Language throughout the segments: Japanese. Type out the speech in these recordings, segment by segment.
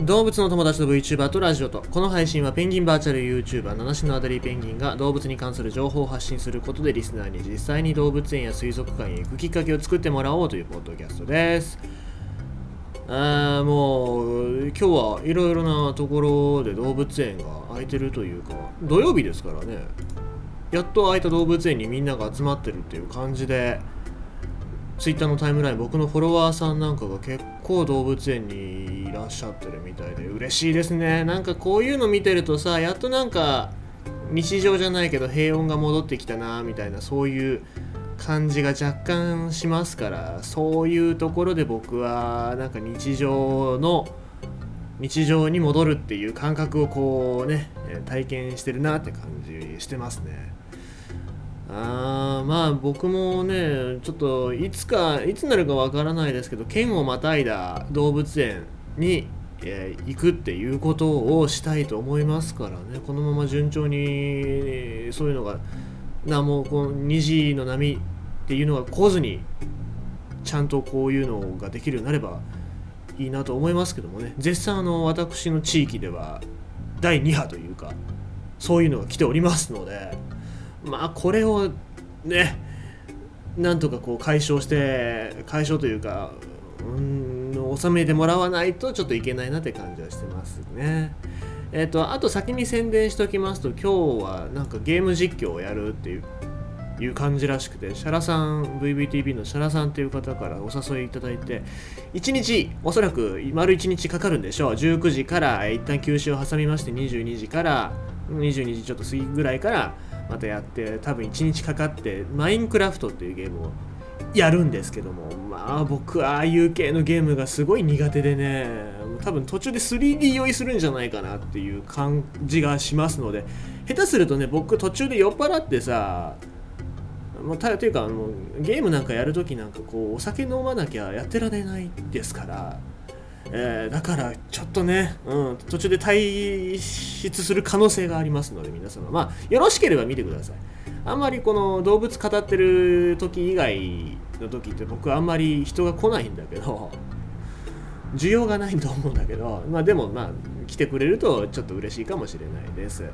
動物の友達と VTuber とラジオと。この配信はペンギンバーチャル YouTuber 七種のアダリーペンギンが動物に関する情報を発信することでリスナーに実際に動物園や水族館へ行くきっかけを作ってもらおうというポッドキャストです。あーもう今日はいろいろなところで動物園が開いてるというか土曜日ですからね。やっと開いた動物園にみんなが集まってるっていう感じでツイッターのタイムライン僕のフォロワーさんなんかが結構動物園にらっしゃってるみたいで嬉しいですね。なんかこういうの見てるとさやっとなんか日常じゃないけど平穏が戻ってきたなみたいなそういう感じが若干しますからそういうところで僕はなんか日常の日常に戻るっていう感覚をこうね体験してるなって感じしてますね。あーまあ僕もねちょっといつかいつになるかわからないですけど県をまたいだ動物園に、えー行くっていうことをしたいと思いますからね。このまま順調にそういうのがなもうこの虹の波っていうのが来ずにちゃんとこういうのができるようになればいいなと思いますけどもね。絶賛あの私の地域では第2波というかそういうのが来ておりますのでまあこれをねなんとかこう解消して解消というかうん収めてもらわないとちょっといけないなって感じはしてますね。えっ、とあと先に宣伝しておきますと今日はなんかゲーム実況をやるっていういう感じらしくてシャラさん VVTV のシャラさんっていう方からお誘いいただいて1日おそらく丸1日かかるんでしょう19時から一旦休止を挟みまして22時から22時ちょっと過ぎぐらいからまたやって多分1日かかってマインクラフトっていうゲームをやるんですけども。まあ僕ああいう系のゲームがすごい苦手でね。多分途中で 3D 酔いするんじゃないかなっていう感じがしますので。下手するとね僕途中で酔っ払ってさもうたというかあのゲームなんかやるときなんかこうお酒飲まなきゃやってられないですから、えーだからちょっとね、うん、途中で退出する可能性がありますので皆様まあよろしければ見てください。あんまりこの動物語ってる時以外の時って僕あんまり人が来ないんだけど 需要がないと思うんだけどまあでもまあ来てくれるとちょっと嬉しいかもしれないです。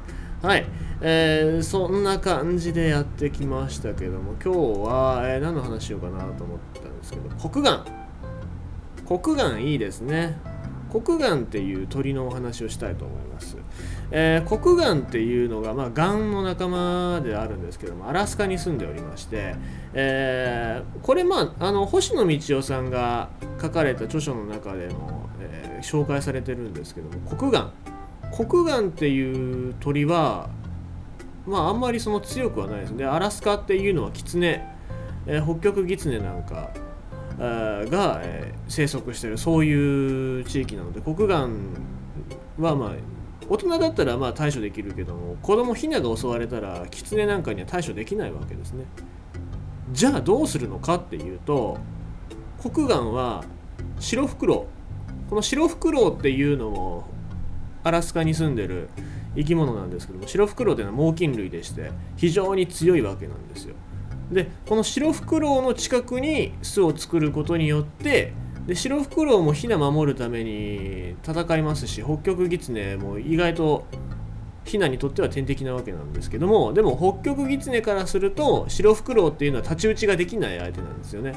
はい、えーそんな感じでやってきましたけども今日は、えー何の話しようかなと思ったんですけど黒岩。黒岩いいですね。黒岩っていう鳥のお話をしたいと思います、えー黒岩っていうのが、まあ、ガンの仲間であるんですけどもアラスカに住んでおりまして、えーこれまああの星野道夫さんが書かれた著書の中でも、えー紹介されてるんですけども黒岩。黒岩っていう鳥はまああんまりその強くはないですね。アラスカっていうのはキツネ、えー北極ギツネなんかが、えー生息しているそういう地域なので黒岩はまあ大人だったらまあ対処できるけども子供ヒナが襲われたらキツネなんかには対処できないわけですね。じゃあどうするのかっていうと黒岩はシロフクロウ。このシロフクロウっていうのもアラスカに住んでる生き物なんですけどもシロフクロウというのは猛禽類でして非常に強いわけなんですよでこのシロフクロウの近くに巣を作ることによってでシロフクロウもヒナ守るために戦いますし北極ギツネも意外とヒナにとっては天敵なわけなんですけどもでも北極ギツネからするとシロフクロウっていうのは太刀打ちができない相手なんですよね。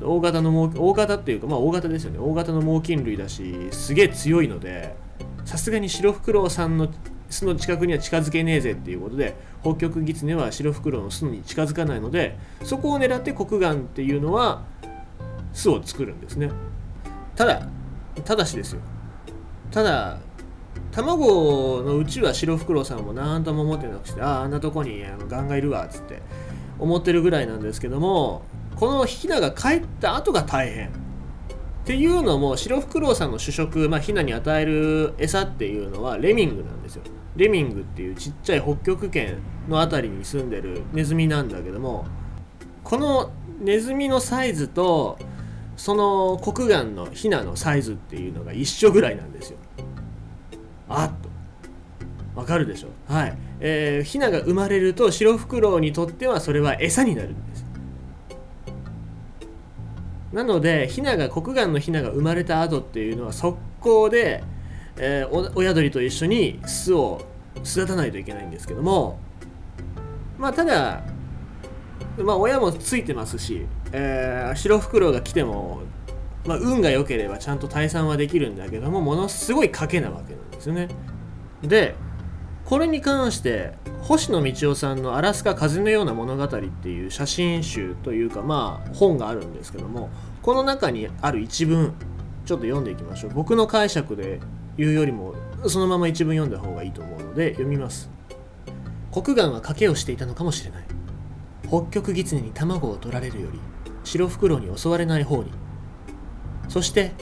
大型の大型っていうかまあ大型ですよね。大型の猛禽類だしすげえ強いのでさすがにシロフクロウさんの巣の近くには近づけねえぜっていうことで北極ギツネはシロフクロウの巣に近づかないのでそこを狙って黒岩っていうのは巣を作るんですね。ただただしですよ。ただ卵のうちはシロフクロウさんも何とも思ってなくしてあああんなとこにあのガンがいるわっつって思ってるぐらいなんですけどもこのヒナが帰った後が大変。っていうのもシロフクロウさんの主食、まあ、ヒナに与える餌っていうのはレミングなんですよ。レミングっていうちっちゃい北極圏の辺りに住んでるネズミなんだけどもこのネズミのサイズとその黒岩のヒナのサイズっていうのが一緒ぐらいなんですよ。あっと。わかるでしょ？はい、えー、ヒナが生まれるとシロフクロウにとってはそれは餌になるんです。なのでヒナが黒岩のヒナが生まれた後っていうのは速攻で、えー、親鳥と一緒に巣を巣立たないといけないんですけどもまあただまあ親もついてますし、えー、白フクロウが来ても、まあ、運が良ければちゃんと退散はできるんだけどもものすごい賭けなわけなんですよね。でこれに関して星野道夫さんの「アラスカ風のような物語」っていう写真集というかまあ本があるんですけどもこの中にある一文ちょっと読んでいきましょう。僕の解釈で言うよりもそのまま一文読んだ方がいいと思うので読みます。国岩は賭けをしていたのかもしれない。北極狐に卵を取られるより白フクロウに襲われない方に。そして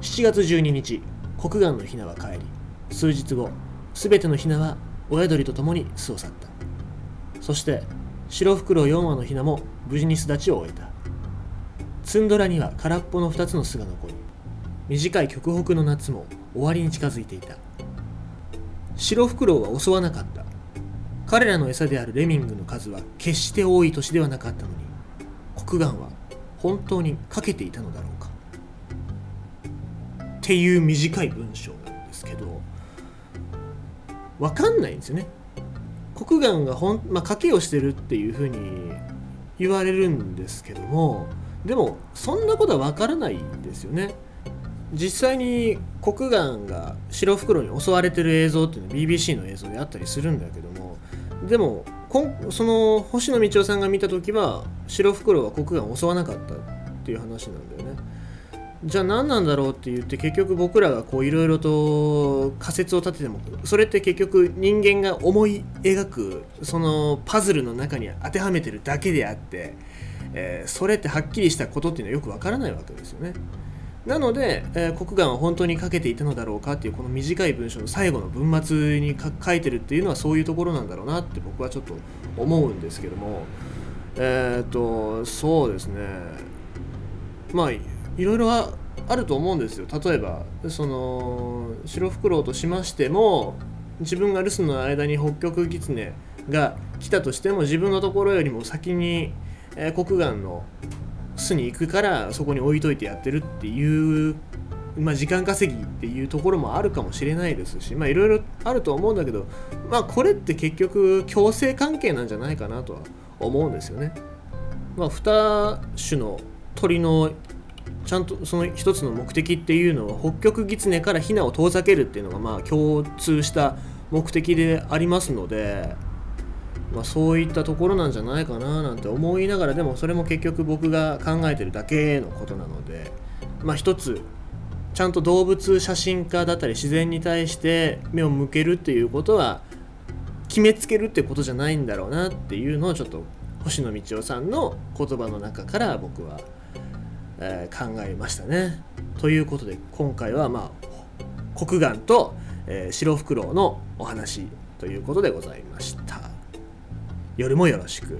7月12日国岩のヒナは帰り数日後すべてのヒナは親鳥と共に巣を去った。そして白フクロウ4羽のヒナも無事に巣立ちを終えた。ツンドラには空っぽの2つの巣が残り短い極北の夏も終わりに近づいていた。白フクロウは襲わなかった。彼らの餌であるレミングの数は決して多い年ではなかったのに黒岩は本当にかけていたのだろうか。っていう短い文章なんですけど分かんないんですよね。黒岩がほん、まあ、賭けをしてるっていうふうに言われるんですけどもでもそんなことは分からないんですよね。実際に黒岩が白袋に襲われてる映像っていうのは BBC の映像であったりするんだけどもでもその星野道夫さんが見た時は白袋は黒岩を襲わなかったっていう話なんだよね。じゃあ何なんだろうって言って結局僕らがこういろいろと仮説を立ててもそれって結局人間が思い描くそのパズルの中に当てはめてるだけであって、えー、それってはっきりしたことっていうのはよくわからないわけですよね。なので、えー、国岩は本当にかけていたのだろうかっていうこの短い文章の最後の文末に書いてるっていうのはそういうところなんだろうなって僕はちょっと思うんですけども。えっ、とそうですね。まあいろいろあると思うんですよ例えばその白フクロウとしましても自分が留守の間に北極狐が来たとしても自分のところよりも先に、えー、黒岩の巣に行くからそこに置いといてやってるっていう、まあ、時間稼ぎっていうところもあるかもしれないですしまあいろいろあると思うんだけどまあこれって結局共生関係なんじゃないかなとは思うんですよね。まあ、2種の鳥のちゃんとその一つの目的っていうのは北極狐からヒナを遠ざけるっていうのがまあ共通した目的でありますので、まあ、そういったところなんじゃないかななんて思いながらでもそれも結局僕が考えてるだけのことなのでまあ一つちゃんと動物写真家だったり自然に対して目を向けるっていうことは決めつけるってことじゃないんだろうなっていうのをちょっと星野道夫さんの言葉の中から僕はえー、考えましたね。ということで今回はまあ黒岩と、えー、白フクロウのお話ということでございました。夜もよろしく。